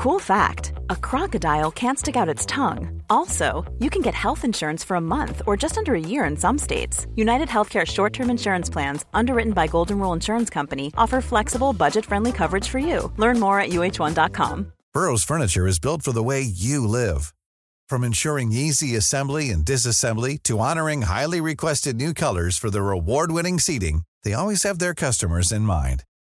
Cool fact a crocodile can't stick out its tongue. Also, you can get health insurance for a month or just under a year in some states. United Healthcare short term insurance plans, underwritten by Golden Rule Insurance Company, offer flexible, budget friendly coverage for you. Learn more at uh1.com. Burrow's Furniture is built for the way you live. From ensuring easy assembly and disassembly to honoring highly requested new colors for their award winning seating, they always have their customers in mind.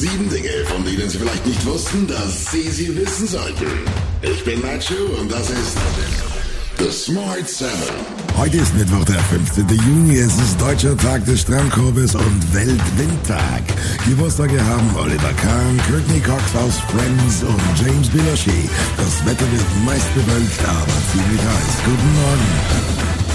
Sieben Dinge, von denen Sie vielleicht nicht wussten, dass Sie sie wissen sollten. Ich bin Nacho und das ist The Smart Seven. Heute ist Mittwoch, der 15. Juni. Es ist Deutscher Tag des Strandkorbes und Weltwindtag. Geburtstage haben Oliver Kahn, Courtney Cox aus Friends und James Belushi. Das Wetter wird meist bewölkt, aber ziemlich heiß. Guten Morgen.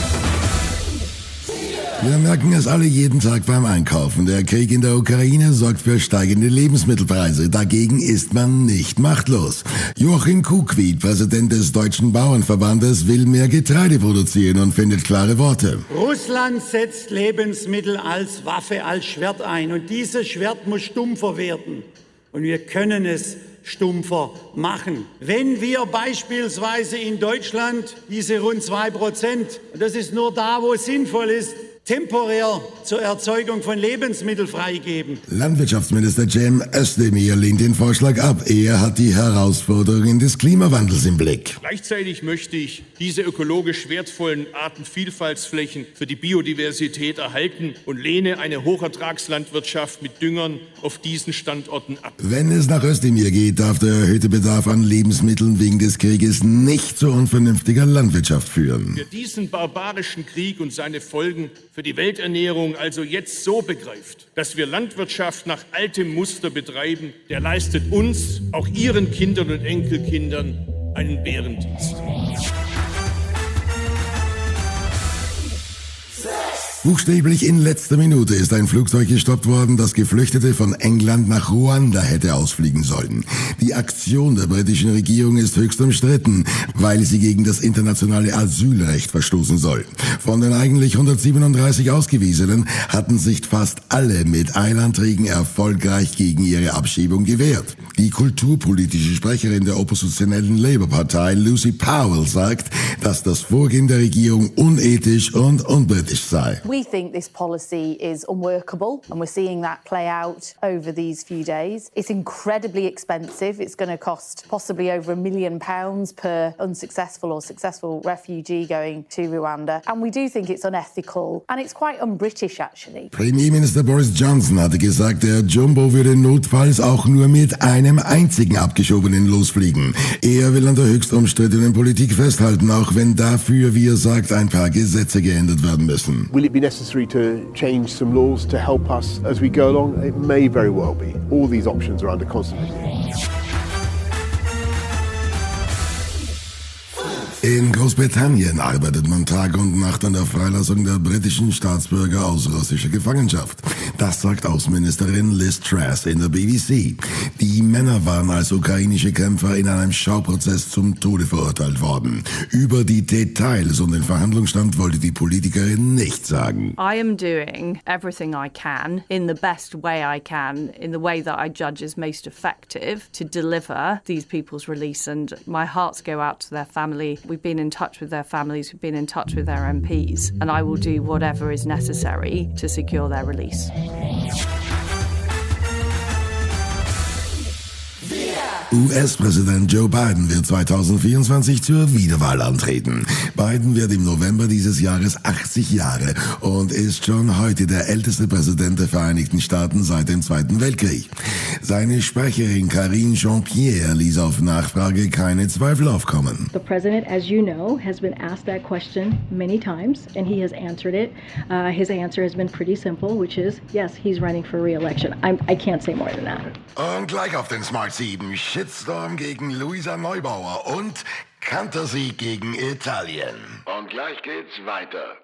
Wir merken es alle jeden Tag beim Einkaufen. Der Krieg in der Ukraine sorgt für steigende Lebensmittelpreise. Dagegen ist man nicht machtlos. Joachim Kuckwied, Präsident des Deutschen Bauernverbandes, will mehr Getreide produzieren und findet klare Worte. Russland setzt Lebensmittel als Waffe, als Schwert ein. Und dieses Schwert muss stumpfer werden. Und wir können es stumpfer machen. Wenn wir beispielsweise in Deutschland diese rund zwei Prozent, das ist nur da, wo es sinnvoll ist, temporär zur Erzeugung von Lebensmitteln freigeben. Landwirtschaftsminister Cem Özdemir lehnt den Vorschlag ab. Er hat die Herausforderungen des Klimawandels im Blick. Gleichzeitig möchte ich diese ökologisch wertvollen Artenvielfaltsflächen für die Biodiversität erhalten und lehne eine Hochertragslandwirtschaft mit Düngern auf diesen Standorten ab. Wenn es nach Özdemir geht, darf der erhöhte Bedarf an Lebensmitteln wegen des Krieges nicht zu unvernünftiger Landwirtschaft führen. Wer diesen barbarischen Krieg und seine Folgen für die Welternährung also jetzt so begreift, dass wir Landwirtschaft nach altem Muster betreiben, der leistet uns, auch ihren Kindern und Enkelkindern, einen Bärendienst. Buchstäblich in letzter Minute ist ein Flugzeug gestoppt worden, das Geflüchtete von England nach Ruanda hätte ausfliegen sollen. Die Aktion der britischen Regierung ist höchst umstritten, weil sie gegen das internationale Asylrecht verstoßen soll. Von den eigentlich 137 Ausgewiesenen hatten sich fast alle mit Eilanträgen erfolgreich gegen ihre Abschiebung gewehrt. Die kulturpolitische Sprecherin der oppositionellen Labour-Partei, Lucy Powell, sagt, dass das Vorgehen der Regierung unethisch und unbritisch sei. We think this policy is unworkable, and we're seeing that play out over these few days. It's incredibly expensive. It's going to cost possibly over a million pounds per unsuccessful or successful refugee going to Rwanda. And we do think it's unethical and it's quite un-British actually. Premierminister Boris Johnson hatte gesagt, der Jumbo würde notfalls auch nur mit einem einzigen Abgeschobenen losfliegen. Er will an der höchst umstrittenen Politik festhalten, auch wenn dafür, wie er sagt, ein paar Gesetze geändert werden müssen. Will it be necessary to change some laws to help us as we go along? It may very well be. All these options are under constant review. In Großbritannien arbeitet man Tag und Nacht an der Freilassung der britischen Staatsbürger aus russischer Gefangenschaft. Das sagt Außenministerin Liz Truss in der BBC. Die Männer waren als ukrainische Kämpfer in einem Schauprozess zum Tode verurteilt worden. Über die Details und den Verhandlungsstand wollte die Politikerin nichts sagen. I am doing everything I can in the best way I can, in the way that I judge is most effective to deliver these people's release. And my hearts go out to their family. We've been in touch with their families, we've been in touch with their MPs, and I will do whatever is necessary to secure their release. US-Präsident Joe Biden wird 2024 zur Wiederwahl antreten. Biden wird im November dieses Jahres 80 Jahre und ist schon heute der älteste Präsident der Vereinigten Staaten seit dem Zweiten Weltkrieg. Seine Sprecherin Karine Jean-Pierre ließ auf Nachfrage keine Zweifel aufkommen. The president, as you know, has been asked that question many times and he has answered it. Uh, his answer has been pretty simple, which is yes, he's running for re-election. I'm, I can't say more than that. Und gleich auf den Smart 7 Shitstorm gegen Luisa Neubauer und Kantersieg gegen Italien. Und gleich geht's weiter.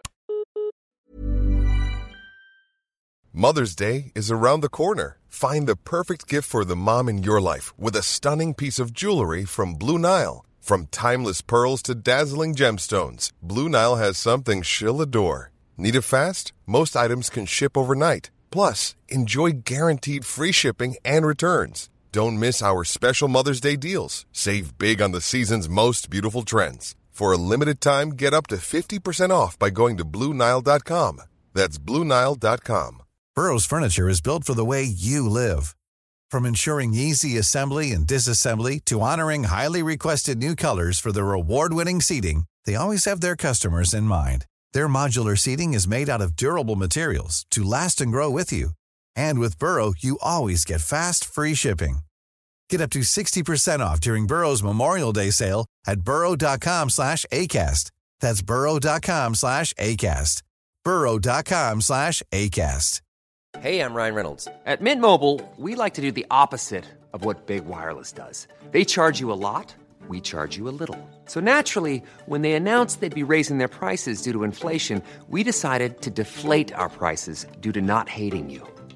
Mother's Day is around the corner. Find the perfect gift for the mom in your life with a stunning piece of jewelry from Blue Nile. From timeless pearls to dazzling gemstones, Blue Nile has something she'll adore. Need it fast? Most items can ship overnight. Plus, enjoy guaranteed free shipping and returns. Don't miss our special Mother's Day deals. Save big on the season's most beautiful trends. For a limited time, get up to 50% off by going to BlueNile.com. That's BlueNile.com. Burrow's furniture is built for the way you live. From ensuring easy assembly and disassembly to honoring highly requested new colors for their award-winning seating, they always have their customers in mind. Their modular seating is made out of durable materials to last and grow with you. And with Burrow, you always get fast, free shipping. Get up to 60% off during Burrow's Memorial Day sale at burrow.com slash ACAST. That's burrow.com slash ACAST. burrow.com slash ACAST. Hey, I'm Ryan Reynolds. At Mint Mobile, we like to do the opposite of what Big Wireless does. They charge you a lot, we charge you a little. So naturally, when they announced they'd be raising their prices due to inflation, we decided to deflate our prices due to not hating you.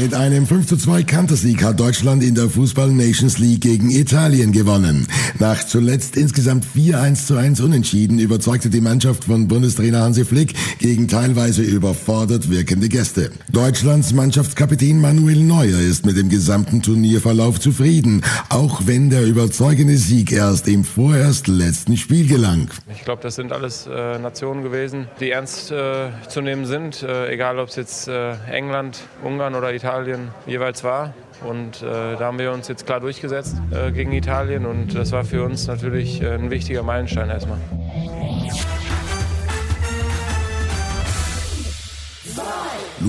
Mit einem 5 zu 2 Kantersieg hat Deutschland in der Fußball Nations League gegen Italien gewonnen. Nach zuletzt insgesamt 4 1 zu 1 Unentschieden überzeugte die Mannschaft von Bundestrainer Hansi Flick gegen teilweise überfordert wirkende Gäste. Deutschlands Mannschaftskapitän Manuel Neuer ist mit dem gesamten Turnierverlauf zufrieden, auch wenn der überzeugende Sieg erst im vorerst letzten Spiel gelang. Ich glaube, das sind alles äh, Nationen gewesen, die ernst äh, zu nehmen sind, äh, egal ob es jetzt äh, England, Ungarn oder Italien jeweils war. Und äh, da haben wir uns jetzt klar durchgesetzt äh, gegen Italien und das war für uns natürlich äh, ein wichtiger Meilenstein erstmal.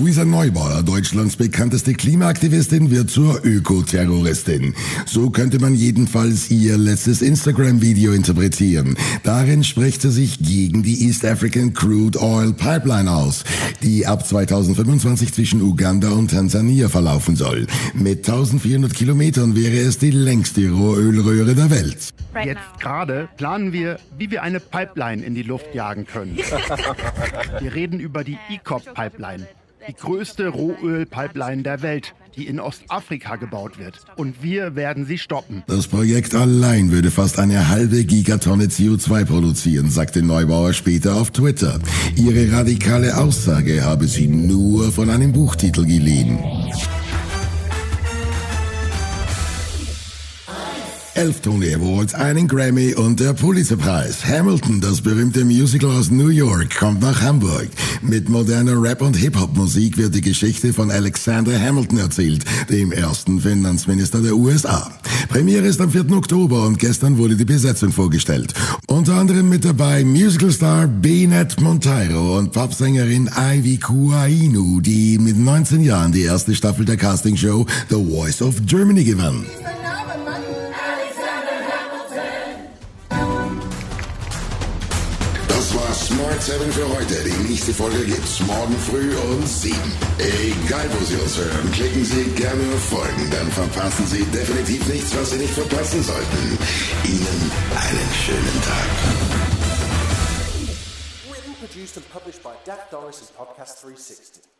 Luisa Neubauer, Deutschlands bekannteste Klimaaktivistin, wird zur Ökoterroristin. So könnte man jedenfalls ihr letztes Instagram-Video interpretieren. Darin spricht sie sich gegen die East African Crude Oil Pipeline aus, die ab 2025 zwischen Uganda und Tansania verlaufen soll. Mit 1400 Kilometern wäre es die längste Rohölröhre der Welt. Jetzt gerade planen wir, wie wir eine Pipeline in die Luft jagen können. Wir reden über die ECOP-Pipeline, die größte Rohöl-Pipeline der Welt, die in Ostafrika gebaut wird. Und wir werden sie stoppen. Das Projekt allein würde fast eine halbe Gigatonne CO2 produzieren, sagte Neubauer später auf Twitter. Ihre radikale Aussage habe sie nur von einem Buchtitel geliehen. Elf Tony Awards, einen Grammy und der Pulitzerpreis. Hamilton, das berühmte Musical aus New York, kommt nach Hamburg. Mit moderner Rap- und Hip-Hop-Musik wird die Geschichte von Alexander Hamilton erzählt, dem ersten Finanzminister der USA. Premiere ist am 4. Oktober und gestern wurde die Besetzung vorgestellt. Unter anderem mit dabei Musicalstar Benet Monteiro und Popsängerin Ivy Kuainu, die mit 19 Jahren die erste Staffel der Castingshow The Voice of Germany gewann. Das war Smart 7 für heute. Die nächste Folge gibt's morgen früh um 7. Egal wo Sie uns hören, klicken Sie gerne auf Folgen, dann verpassen Sie definitiv nichts, was Sie nicht verpassen sollten. Ihnen einen schönen Tag. Written, produced, and published by Dak Doris Podcast 360.